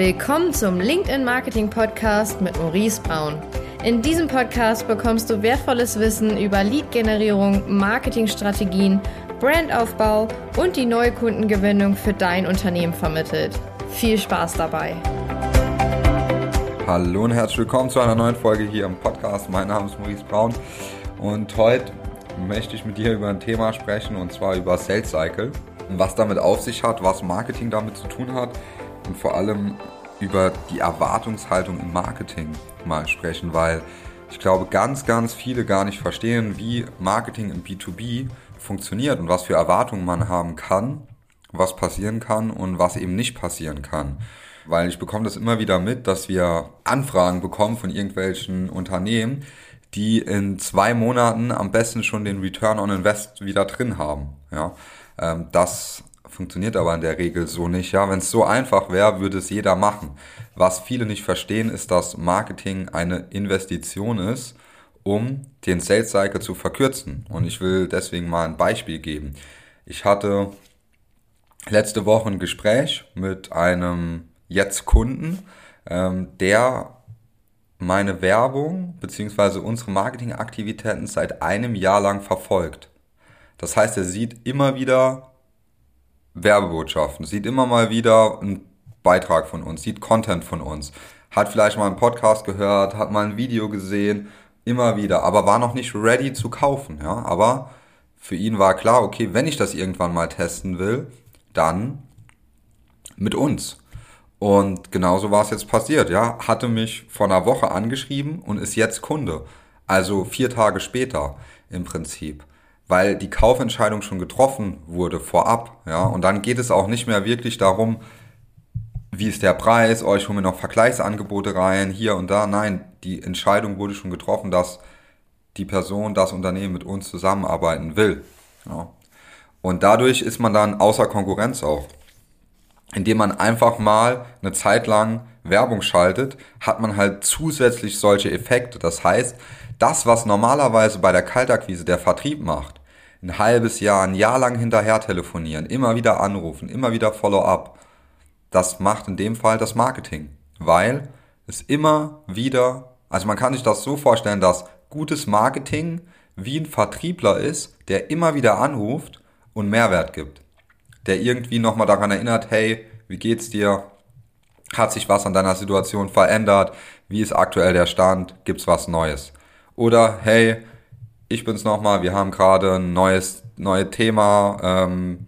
Willkommen zum LinkedIn Marketing Podcast mit Maurice Braun. In diesem Podcast bekommst du wertvolles Wissen über Lead-Generierung, Marketingstrategien, Brandaufbau und die neue Kundengewinnung für dein Unternehmen vermittelt. Viel Spaß dabei! Hallo und herzlich willkommen zu einer neuen Folge hier im Podcast. Mein Name ist Maurice Braun und heute möchte ich mit dir über ein Thema sprechen und zwar über Sales Cycle und was damit auf sich hat, was Marketing damit zu tun hat und vor allem über die Erwartungshaltung im Marketing mal sprechen, weil ich glaube, ganz, ganz viele gar nicht verstehen, wie Marketing im B2B funktioniert und was für Erwartungen man haben kann, was passieren kann und was eben nicht passieren kann. Weil ich bekomme das immer wieder mit, dass wir Anfragen bekommen von irgendwelchen Unternehmen, die in zwei Monaten am besten schon den Return on Invest wieder drin haben. Ja, ähm, das funktioniert aber in der Regel so nicht. Ja, wenn es so einfach wäre, würde es jeder machen. Was viele nicht verstehen, ist, dass Marketing eine Investition ist, um den Sales Cycle zu verkürzen. Und ich will deswegen mal ein Beispiel geben. Ich hatte letzte Woche ein Gespräch mit einem jetzt Kunden, ähm, der meine Werbung bzw. unsere Marketingaktivitäten seit einem Jahr lang verfolgt. Das heißt, er sieht immer wieder Werbebotschaften, sieht immer mal wieder einen Beitrag von uns, sieht Content von uns, hat vielleicht mal einen Podcast gehört, hat mal ein Video gesehen, immer wieder, aber war noch nicht ready zu kaufen, ja, aber für ihn war klar, okay, wenn ich das irgendwann mal testen will, dann mit uns. Und genauso war es jetzt passiert, ja, hatte mich vor einer Woche angeschrieben und ist jetzt Kunde. Also vier Tage später im Prinzip weil die Kaufentscheidung schon getroffen wurde vorab. Ja? Und dann geht es auch nicht mehr wirklich darum, wie ist der Preis, oh, ich hole mir noch Vergleichsangebote rein, hier und da. Nein, die Entscheidung wurde schon getroffen, dass die Person, das Unternehmen mit uns zusammenarbeiten will. Ja. Und dadurch ist man dann außer Konkurrenz auch. Indem man einfach mal eine Zeit lang Werbung schaltet, hat man halt zusätzlich solche Effekte. Das heißt, das, was normalerweise bei der Kaltakquise der Vertrieb macht, ein halbes Jahr, ein Jahr lang hinterher telefonieren, immer wieder anrufen, immer wieder Follow-up. Das macht in dem Fall das Marketing, weil es immer wieder, also man kann sich das so vorstellen, dass gutes Marketing wie ein Vertriebler ist, der immer wieder anruft und Mehrwert gibt. Der irgendwie nochmal daran erinnert, hey, wie geht's dir? Hat sich was an deiner Situation verändert? Wie ist aktuell der Stand? Gibt's was Neues? Oder hey, ich bin's nochmal, wir haben gerade ein neues, neues Thema ähm,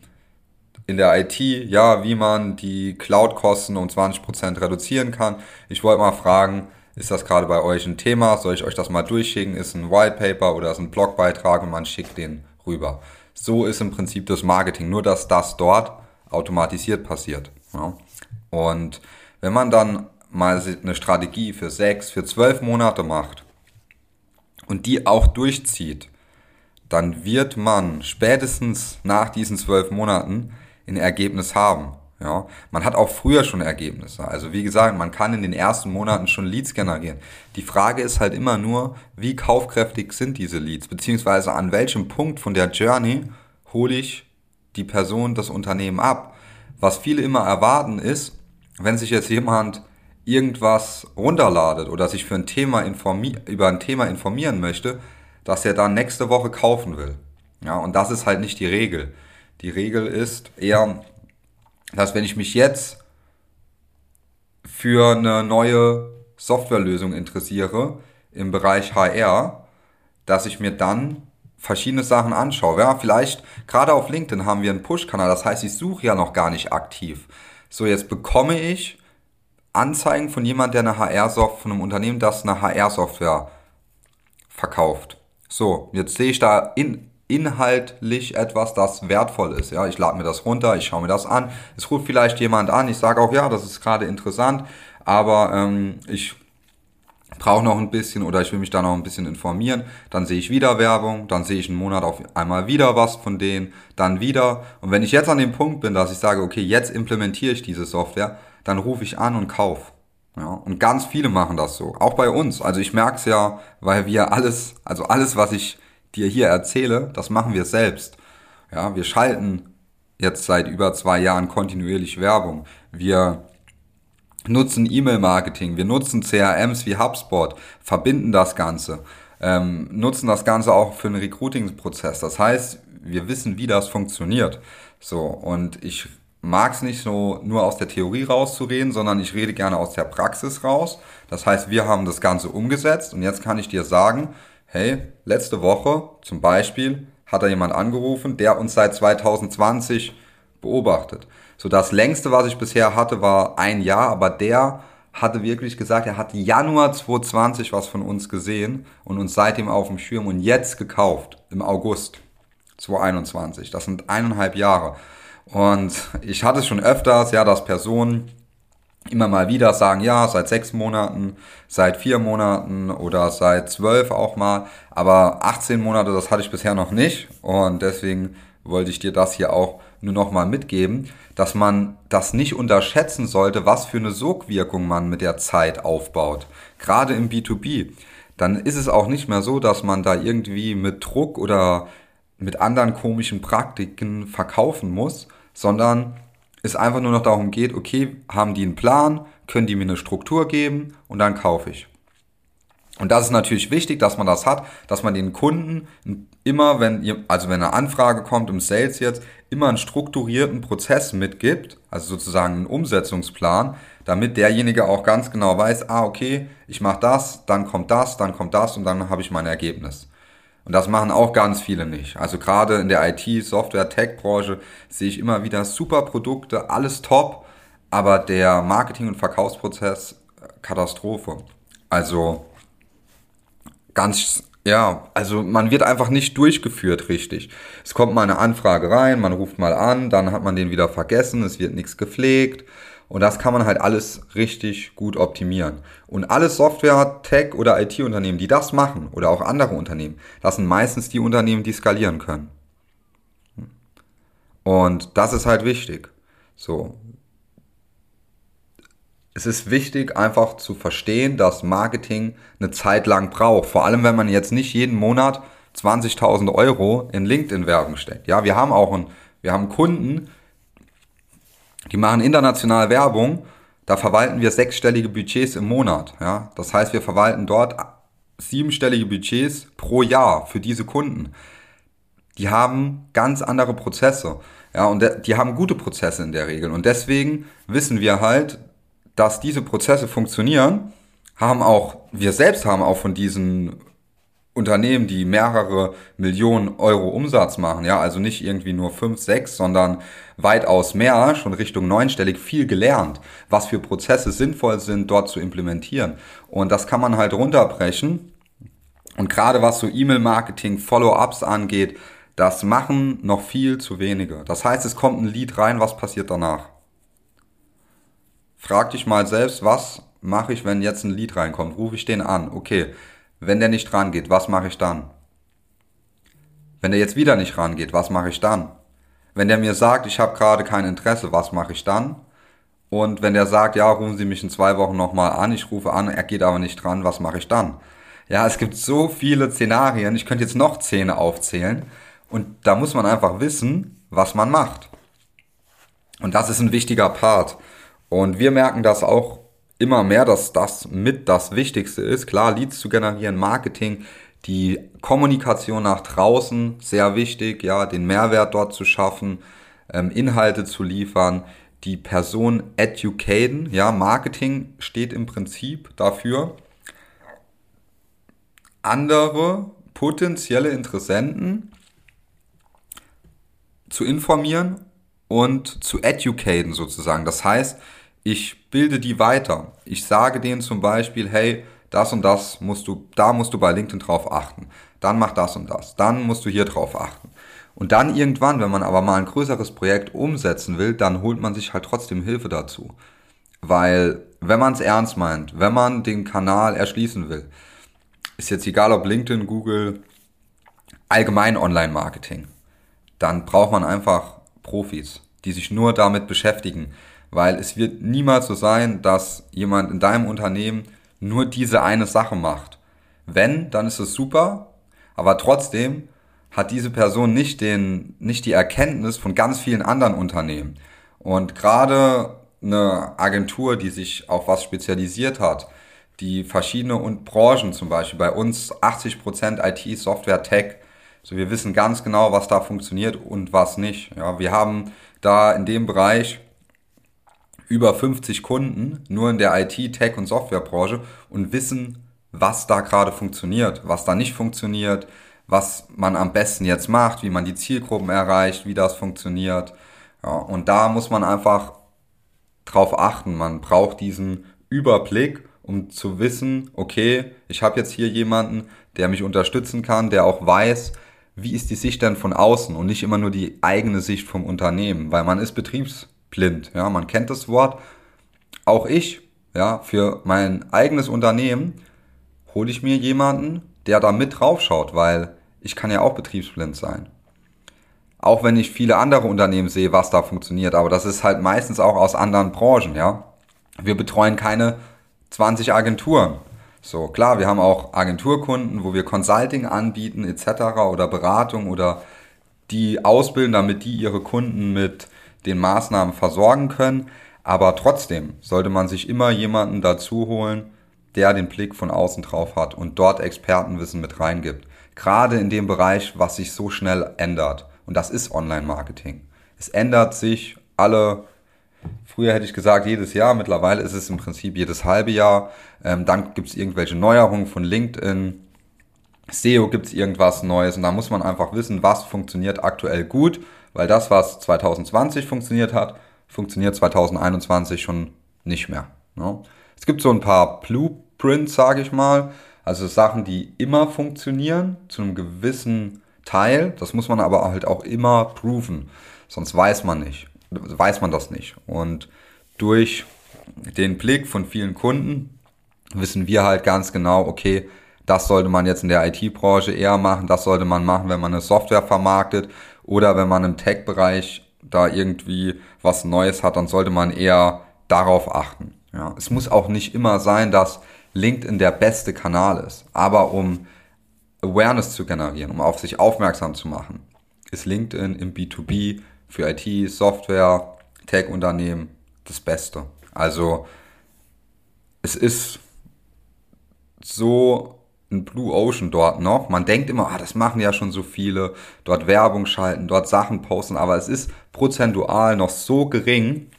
in der IT, ja, wie man die Cloud-Kosten um 20% reduzieren kann. Ich wollte mal fragen, ist das gerade bei euch ein Thema? Soll ich euch das mal durchschicken? Ist ein White Paper oder ist ein Blogbeitrag und man schickt den rüber. So ist im Prinzip das Marketing, nur dass das dort automatisiert passiert. Ja. Und wenn man dann mal eine Strategie für sechs, für zwölf Monate macht, und die auch durchzieht, dann wird man spätestens nach diesen zwölf Monaten ein Ergebnis haben. Ja, man hat auch früher schon Ergebnisse. Also wie gesagt, man kann in den ersten Monaten schon Leads generieren. Die Frage ist halt immer nur, wie kaufkräftig sind diese Leads, beziehungsweise an welchem Punkt von der Journey hole ich die Person, das Unternehmen ab. Was viele immer erwarten ist, wenn sich jetzt jemand irgendwas runterladet oder sich für ein Thema über ein Thema informieren möchte, dass er dann nächste Woche kaufen will. Ja, und das ist halt nicht die Regel. Die Regel ist eher, dass wenn ich mich jetzt für eine neue Softwarelösung interessiere im Bereich HR, dass ich mir dann verschiedene Sachen anschaue. Ja, vielleicht gerade auf LinkedIn haben wir einen Push-Kanal, das heißt, ich suche ja noch gar nicht aktiv. So, jetzt bekomme ich Anzeigen von jemand, der eine HR-Software, von einem Unternehmen, das eine HR-Software verkauft. So, jetzt sehe ich da in, inhaltlich etwas, das wertvoll ist. Ja, ich lade mir das runter, ich schaue mir das an. Es ruft vielleicht jemand an, ich sage auch, ja, das ist gerade interessant, aber ähm, ich brauche noch ein bisschen oder ich will mich da noch ein bisschen informieren, dann sehe ich wieder Werbung, dann sehe ich einen Monat auf einmal wieder was von denen, dann wieder. Und wenn ich jetzt an dem Punkt bin, dass ich sage, okay, jetzt implementiere ich diese Software, dann rufe ich an und kauf. Ja, und ganz viele machen das so, auch bei uns. Also ich merke es ja, weil wir alles, also alles, was ich dir hier erzähle, das machen wir selbst. Ja, wir schalten jetzt seit über zwei Jahren kontinuierlich Werbung. Wir nutzen E-Mail-Marketing, wir nutzen CRMs wie HubSpot, verbinden das Ganze, ähm, nutzen das Ganze auch für einen Recruiting-Prozess. Das heißt, wir wissen, wie das funktioniert. So, und ich mag es nicht so nur aus der Theorie rauszureden, sondern ich rede gerne aus der Praxis raus. Das heißt, wir haben das Ganze umgesetzt und jetzt kann ich dir sagen, hey, letzte Woche zum Beispiel hat da jemand angerufen, der uns seit 2020 beobachtet. So das längste, was ich bisher hatte, war ein Jahr, aber der hatte wirklich gesagt, er hat Januar 2020 was von uns gesehen und uns seitdem auf dem Schirm und jetzt gekauft im August 2021. Das sind eineinhalb Jahre. Und ich hatte es schon öfters, ja, dass Personen immer mal wieder sagen, ja, seit sechs Monaten, seit vier Monaten oder seit zwölf auch mal. Aber 18 Monate, das hatte ich bisher noch nicht. Und deswegen wollte ich dir das hier auch nur noch mal mitgeben, dass man das nicht unterschätzen sollte, was für eine Sogwirkung man mit der Zeit aufbaut. Gerade im B2B. Dann ist es auch nicht mehr so, dass man da irgendwie mit Druck oder mit anderen komischen Praktiken verkaufen muss, sondern es einfach nur noch darum geht, okay, haben die einen Plan, können die mir eine Struktur geben und dann kaufe ich. Und das ist natürlich wichtig, dass man das hat, dass man den Kunden immer, wenn ihr, also wenn eine Anfrage kommt im Sales jetzt, immer einen strukturierten Prozess mitgibt, also sozusagen einen Umsetzungsplan, damit derjenige auch ganz genau weiß, ah, okay, ich mache das, dann kommt das, dann kommt das und dann habe ich mein Ergebnis. Und das machen auch ganz viele nicht. Also gerade in der IT, Software, Tech-Branche sehe ich immer wieder super Produkte, alles top, aber der Marketing- und Verkaufsprozess äh, Katastrophe. Also ganz, ja, also man wird einfach nicht durchgeführt richtig. Es kommt mal eine Anfrage rein, man ruft mal an, dann hat man den wieder vergessen, es wird nichts gepflegt und das kann man halt alles richtig gut optimieren. Und alle Software, Tech oder IT-Unternehmen, die das machen, oder auch andere Unternehmen, das sind meistens die Unternehmen, die skalieren können. Und das ist halt wichtig. So. Es ist wichtig, einfach zu verstehen, dass Marketing eine Zeit lang braucht. Vor allem, wenn man jetzt nicht jeden Monat 20.000 Euro in LinkedIn-Werbung steckt. Ja, wir haben auch einen, wir haben Kunden, die machen international Werbung, da verwalten wir sechsstellige Budgets im Monat. Ja? Das heißt, wir verwalten dort siebenstellige Budgets pro Jahr für diese Kunden. Die haben ganz andere Prozesse. Ja, und die haben gute Prozesse in der Regel. Und deswegen wissen wir halt, dass diese Prozesse funktionieren, haben auch, wir selbst haben auch von diesen Unternehmen, die mehrere Millionen Euro Umsatz machen, ja, also nicht irgendwie nur fünf, sechs, sondern weitaus mehr, schon Richtung neunstellig, viel gelernt, was für Prozesse sinnvoll sind, dort zu implementieren. Und das kann man halt runterbrechen. Und gerade was so E-Mail-Marketing, Follow-ups angeht, das machen noch viel zu wenige. Das heißt, es kommt ein Lead rein, was passiert danach? Frag dich mal selbst, was mache ich, wenn jetzt ein Lead reinkommt? Rufe ich den an? Okay, wenn der nicht rangeht, was mache ich dann? Wenn der jetzt wieder nicht rangeht, was mache ich dann? Wenn der mir sagt, ich habe gerade kein Interesse, was mache ich dann? Und wenn der sagt, ja, rufen Sie mich in zwei Wochen nochmal an, ich rufe an, er geht aber nicht dran, was mache ich dann? Ja, es gibt so viele Szenarien, ich könnte jetzt noch Zähne aufzählen und da muss man einfach wissen, was man macht. Und das ist ein wichtiger Part. Und wir merken das auch immer mehr, dass das mit das Wichtigste ist. Klar, Leads zu generieren, Marketing, die Kommunikation nach draußen, sehr wichtig, ja, den Mehrwert dort zu schaffen, ähm, Inhalte zu liefern, die Person educaten, ja, Marketing steht im Prinzip dafür, andere potenzielle Interessenten zu informieren und zu educaten sozusagen. Das heißt, ich bilde die weiter. Ich sage denen zum Beispiel, hey, das und das musst du, da musst du bei LinkedIn drauf achten. Dann mach das und das. Dann musst du hier drauf achten. Und dann irgendwann, wenn man aber mal ein größeres Projekt umsetzen will, dann holt man sich halt trotzdem Hilfe dazu. Weil, wenn man es ernst meint, wenn man den Kanal erschließen will, ist jetzt egal ob LinkedIn, Google, allgemein Online-Marketing, dann braucht man einfach Profis, die sich nur damit beschäftigen weil es wird niemals so sein, dass jemand in deinem Unternehmen nur diese eine Sache macht. Wenn, dann ist es super, aber trotzdem hat diese Person nicht den, nicht die Erkenntnis von ganz vielen anderen Unternehmen. Und gerade eine Agentur, die sich auf was spezialisiert hat, die verschiedene und Branchen zum Beispiel, bei uns 80% IT, Software, Tech, so wir wissen ganz genau, was da funktioniert und was nicht. Ja, wir haben da in dem Bereich über 50 Kunden, nur in der IT, Tech und Softwarebranche und wissen, was da gerade funktioniert, was da nicht funktioniert, was man am besten jetzt macht, wie man die Zielgruppen erreicht, wie das funktioniert. Ja, und da muss man einfach drauf achten. Man braucht diesen Überblick, um zu wissen, okay, ich habe jetzt hier jemanden, der mich unterstützen kann, der auch weiß, wie ist die Sicht denn von außen und nicht immer nur die eigene Sicht vom Unternehmen, weil man ist betriebsblind, ja, man kennt das Wort. Auch ich, ja, für mein eigenes Unternehmen hole ich mir jemanden, der da mit draufschaut, weil ich kann ja auch betriebsblind sein. Auch wenn ich viele andere Unternehmen sehe, was da funktioniert, aber das ist halt meistens auch aus anderen Branchen, ja. Wir betreuen keine 20 Agenturen. So, klar, wir haben auch Agenturkunden, wo wir Consulting anbieten etc. oder Beratung oder die ausbilden, damit die ihre Kunden mit den Maßnahmen versorgen können. Aber trotzdem sollte man sich immer jemanden dazu holen, der den Blick von außen drauf hat und dort Expertenwissen mit reingibt. Gerade in dem Bereich, was sich so schnell ändert. Und das ist Online-Marketing. Es ändert sich alle, früher hätte ich gesagt jedes Jahr, mittlerweile ist es im Prinzip jedes halbe Jahr. Ähm, dann gibt es irgendwelche Neuerungen von LinkedIn. SEO gibt es irgendwas Neues und da muss man einfach wissen, was funktioniert aktuell gut, weil das, was 2020 funktioniert hat, funktioniert 2021 schon nicht mehr. Ne? Es gibt so ein paar Blueprints, sage ich mal, also Sachen, die immer funktionieren, zu einem gewissen Teil. Das muss man aber halt auch immer proven. Sonst weiß man nicht, weiß man das nicht. Und durch den Blick von vielen Kunden wissen wir halt ganz genau, okay, das sollte man jetzt in der IT-Branche eher machen, das sollte man machen, wenn man eine Software vermarktet oder wenn man im Tech-Bereich da irgendwie was Neues hat, dann sollte man eher darauf achten. Ja, es muss auch nicht immer sein, dass LinkedIn der beste Kanal ist. Aber um Awareness zu generieren, um auf sich aufmerksam zu machen, ist LinkedIn im B2B für IT, Software, Tech-Unternehmen das Beste. Also es ist so ein Blue Ocean dort noch. Man denkt immer, ah, das machen ja schon so viele, dort Werbung schalten, dort Sachen posten, aber es ist prozentual noch so gering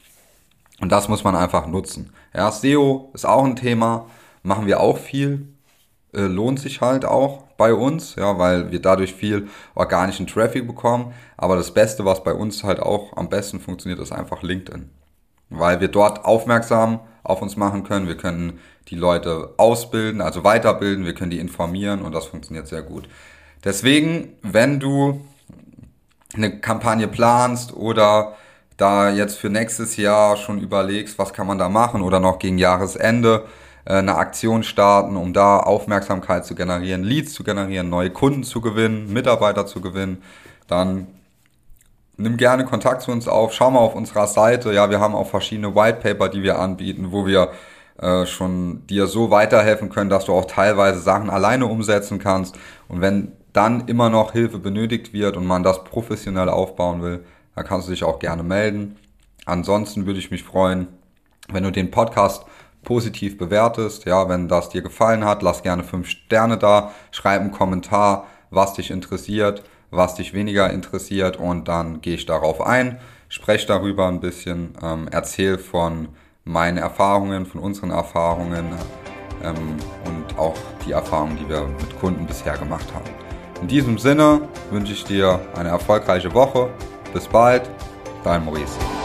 und das muss man einfach nutzen. Ja, SEO ist auch ein Thema machen wir auch viel, äh, lohnt sich halt auch bei uns, ja, weil wir dadurch viel organischen Traffic bekommen. Aber das Beste, was bei uns halt auch am besten funktioniert, ist einfach LinkedIn. Weil wir dort aufmerksam auf uns machen können. Wir können die Leute ausbilden, also weiterbilden, wir können die informieren und das funktioniert sehr gut. Deswegen, wenn du eine Kampagne planst oder da jetzt für nächstes Jahr schon überlegst, was kann man da machen oder noch gegen Jahresende, äh, eine Aktion starten, um da Aufmerksamkeit zu generieren, Leads zu generieren, neue Kunden zu gewinnen, Mitarbeiter zu gewinnen, dann nimm gerne Kontakt zu uns auf, schau mal auf unserer Seite. Ja, wir haben auch verschiedene White Paper, die wir anbieten, wo wir äh, schon dir so weiterhelfen können, dass du auch teilweise Sachen alleine umsetzen kannst. Und wenn dann immer noch Hilfe benötigt wird und man das professionell aufbauen will, dann kannst du dich auch gerne melden. Ansonsten würde ich mich freuen, wenn du den Podcast positiv bewertest. Ja, wenn das dir gefallen hat, lass gerne fünf Sterne da, schreib einen Kommentar, was dich interessiert, was dich weniger interessiert und dann gehe ich darauf ein, spreche darüber ein bisschen, ähm, erzähl von meinen Erfahrungen, von unseren Erfahrungen ähm, und auch die Erfahrungen, die wir mit Kunden bisher gemacht haben. In diesem Sinne wünsche ich dir eine erfolgreiche Woche. Bis bald, dein Maurice.